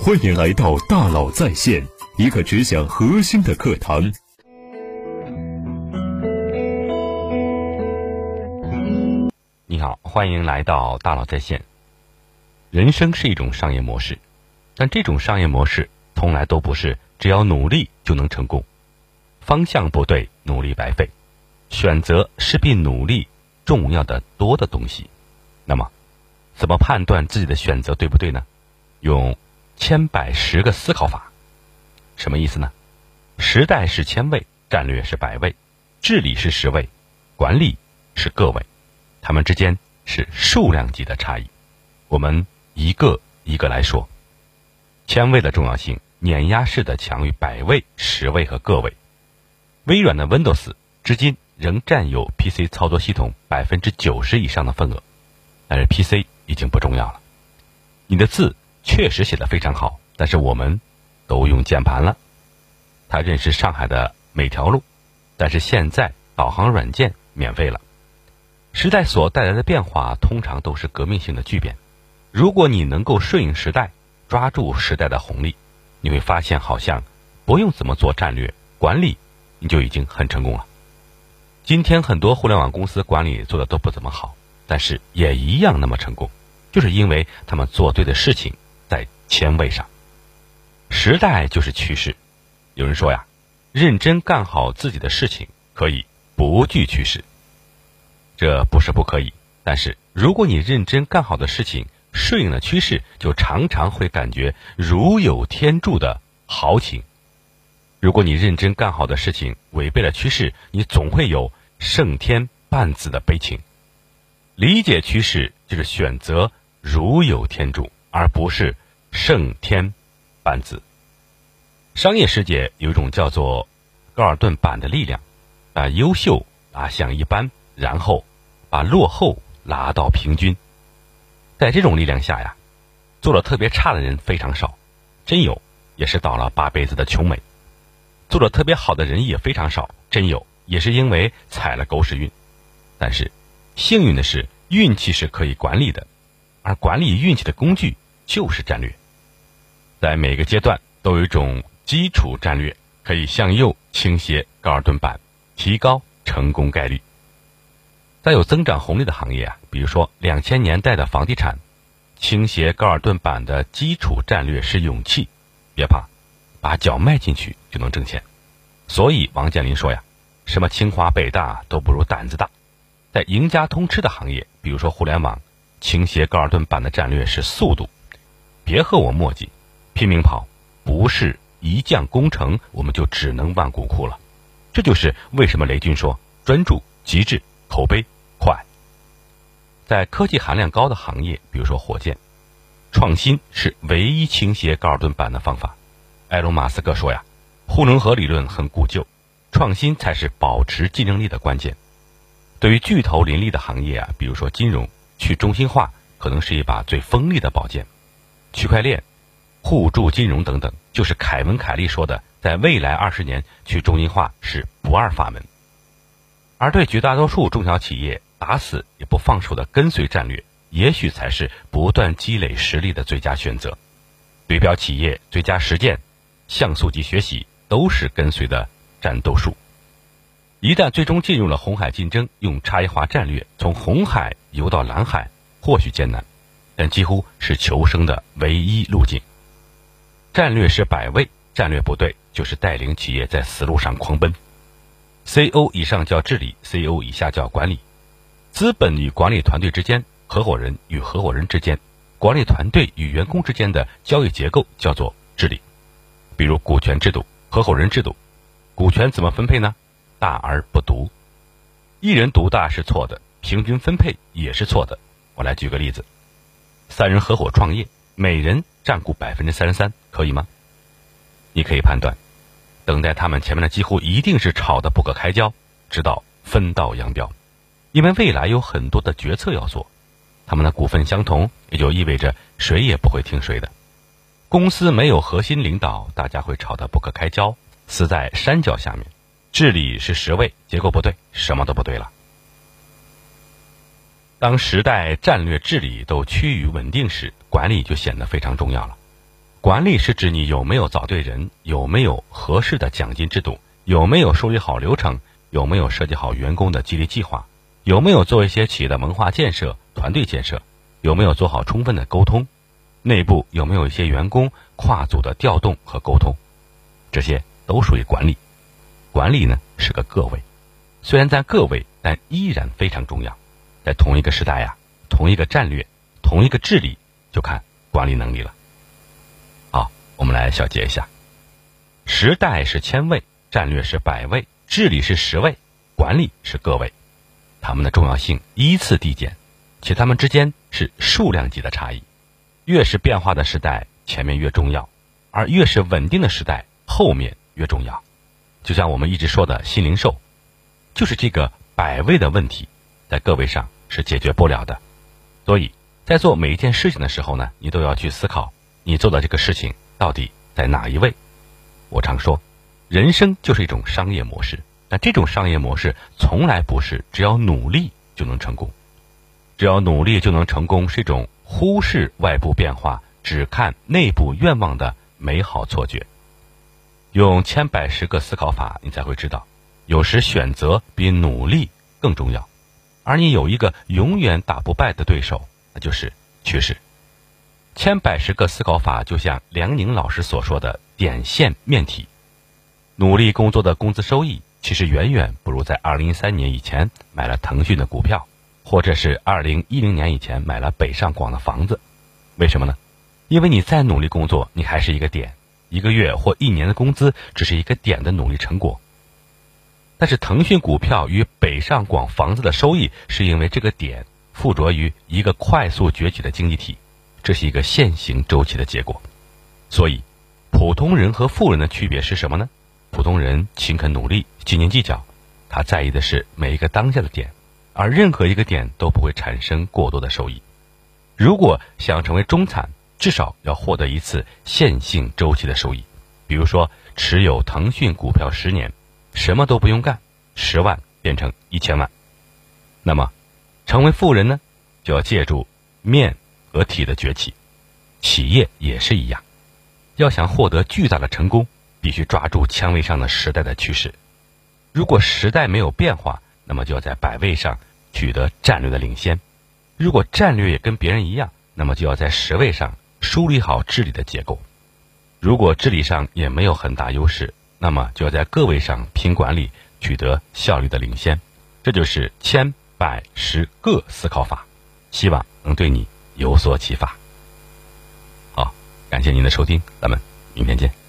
欢迎来到大佬在线，一个只讲核心的课堂。你好，欢迎来到大佬在线。人生是一种商业模式，但这种商业模式从来都不是只要努力就能成功。方向不对，努力白费。选择是比努力重要的多的东西。那么，怎么判断自己的选择对不对呢？用千百十个思考法，什么意思呢？时代是千位，战略是百位，治理是十位，管理是个位，它们之间是数量级的差异。我们一个一个来说。千位的重要性碾压式的强于百位、十位和个位。微软的 Windows 至今仍占有 PC 操作系统百分之九十以上的份额，但是 PC 已经不重要了。你的字。确实写的非常好，但是我们都用键盘了。他认识上海的每条路，但是现在导航软件免费了。时代所带来的变化通常都是革命性的巨变。如果你能够顺应时代，抓住时代的红利，你会发现好像不用怎么做战略管理，你就已经很成功了。今天很多互联网公司管理做的都不怎么好，但是也一样那么成功，就是因为他们做对的事情。前位上，时代就是趋势。有人说呀，认真干好自己的事情可以不惧趋势。这不是不可以，但是如果你认真干好的事情顺应了趋势，就常常会感觉如有天助的豪情；如果你认真干好的事情违背了趋势，你总会有胜天半子的悲情。理解趋势就是选择如有天助，而不是。胜天半子。商业世界有一种叫做高尔顿板的力量，把优秀拉向一般，然后把落后拉到平均。在这种力量下呀，做的特别差的人非常少，真有也是倒了八辈子的穷美；做的特别好的人也非常少，真有也是因为踩了狗屎运。但是幸运的是，运气是可以管理的，而管理运气的工具就是战略。在每个阶段都有一种基础战略，可以向右倾斜高尔顿板，提高成功概率。在有增长红利的行业啊，比如说两千年代的房地产，倾斜高尔顿板的基础战略是勇气，别怕，把脚迈进去就能挣钱。所以王健林说呀，什么清华北大都不如胆子大。在赢家通吃的行业，比如说互联网，倾斜高尔顿板的战略是速度，别和我墨迹。拼命跑，不是一将功成，我们就只能万骨枯了。这就是为什么雷军说专注、极致、口碑快。在科技含量高的行业，比如说火箭，创新是唯一倾斜高尔顿板的方法。埃隆·马斯克说呀，护城河理论很古旧，创新才是保持竞争力的关键。对于巨头林立的行业啊，比如说金融，去中心化可能是一把最锋利的宝剑，区块链。互助金融等等，就是凯文·凯利说的，在未来二十年去中心化是不二法门。而对绝大多数中小企业打死也不放手的跟随战略，也许才是不断积累实力的最佳选择。对标企业最佳实践，像素级学习都是跟随的战斗术。一旦最终进入了红海竞争，用差异化战略从红海游到蓝海，或许艰难，但几乎是求生的唯一路径。战略是百位，战略不对，就是带领企业在死路上狂奔。C O 以上叫治理，C O 以下叫管理。资本与管理团队之间，合伙人与合伙人之间，管理团队与员工之间的交易结构叫做治理。比如股权制度、合伙人制度，股权怎么分配呢？大而不独，一人独大是错的，平均分配也是错的。我来举个例子：三人合伙创业，每人。占股百分之三十三，可以吗？你可以判断，等待他们前面的几乎一定是吵得不可开交，直到分道扬镳。因为未来有很多的决策要做，他们的股份相同，也就意味着谁也不会听谁的。公司没有核心领导，大家会吵得不可开交，死在山脚下面。治理是十位，结构不对，什么都不对了。当时代战略治理都趋于稳定时，管理就显得非常重要了。管理是指你有没有找对人，有没有合适的奖金制度，有没有梳理好流程，有没有设计好员工的激励计划，有没有做一些企业的文化建设、团队建设，有没有做好充分的沟通，内部有没有一些员工跨组的调动和沟通，这些都属于管理。管理呢是个个位，虽然在个位，但依然非常重要。在同一个时代呀，同一个战略，同一个治理，就看管理能力了。好，我们来小结一下：时代是千位，战略是百位，治理是十位，管理是个位。它们的重要性依次递减，且它们之间是数量级的差异。越是变化的时代，前面越重要；而越是稳定的时代，后面越重要。就像我们一直说的新零售，就是这个百位的问题，在个位上是解决不了的。所以在做每一件事情的时候呢，你都要去思考，你做的这个事情到底在哪一位。我常说，人生就是一种商业模式，但这种商业模式从来不是只要努力就能成功，只要努力就能成功是一种忽视外部变化、只看内部愿望的美好错觉。用千百十个思考法，你才会知道，有时选择比努力更重要。而你有一个永远打不败的对手，那就是趋势。千百十个思考法就像梁宁老师所说的点线面体。努力工作的工资收益，其实远远不如在二零一三年以前买了腾讯的股票，或者是二零一零年以前买了北上广的房子。为什么呢？因为你再努力工作，你还是一个点。一个月或一年的工资只是一个点的努力成果，但是腾讯股票与北上广房子的收益，是因为这个点附着于一个快速崛起的经济体，这是一个线性周期的结果。所以，普通人和富人的区别是什么呢？普通人勤恳努力，斤斤计较，他在意的是每一个当下的点，而任何一个点都不会产生过多的收益。如果想成为中产，至少要获得一次线性周期的收益，比如说持有腾讯股票十年，什么都不用干，十万变成一千万。那么，成为富人呢，就要借助面和体的崛起，企业也是一样，要想获得巨大的成功，必须抓住千位上的时代的趋势。如果时代没有变化，那么就要在百位上取得战略的领先；如果战略也跟别人一样，那么就要在十位上。梳理好治理的结构，如果治理上也没有很大优势，那么就要在各位上拼管理，取得效率的领先。这就是千百十个思考法，希望能对你有所启发。好，感谢您的收听，咱们明天见。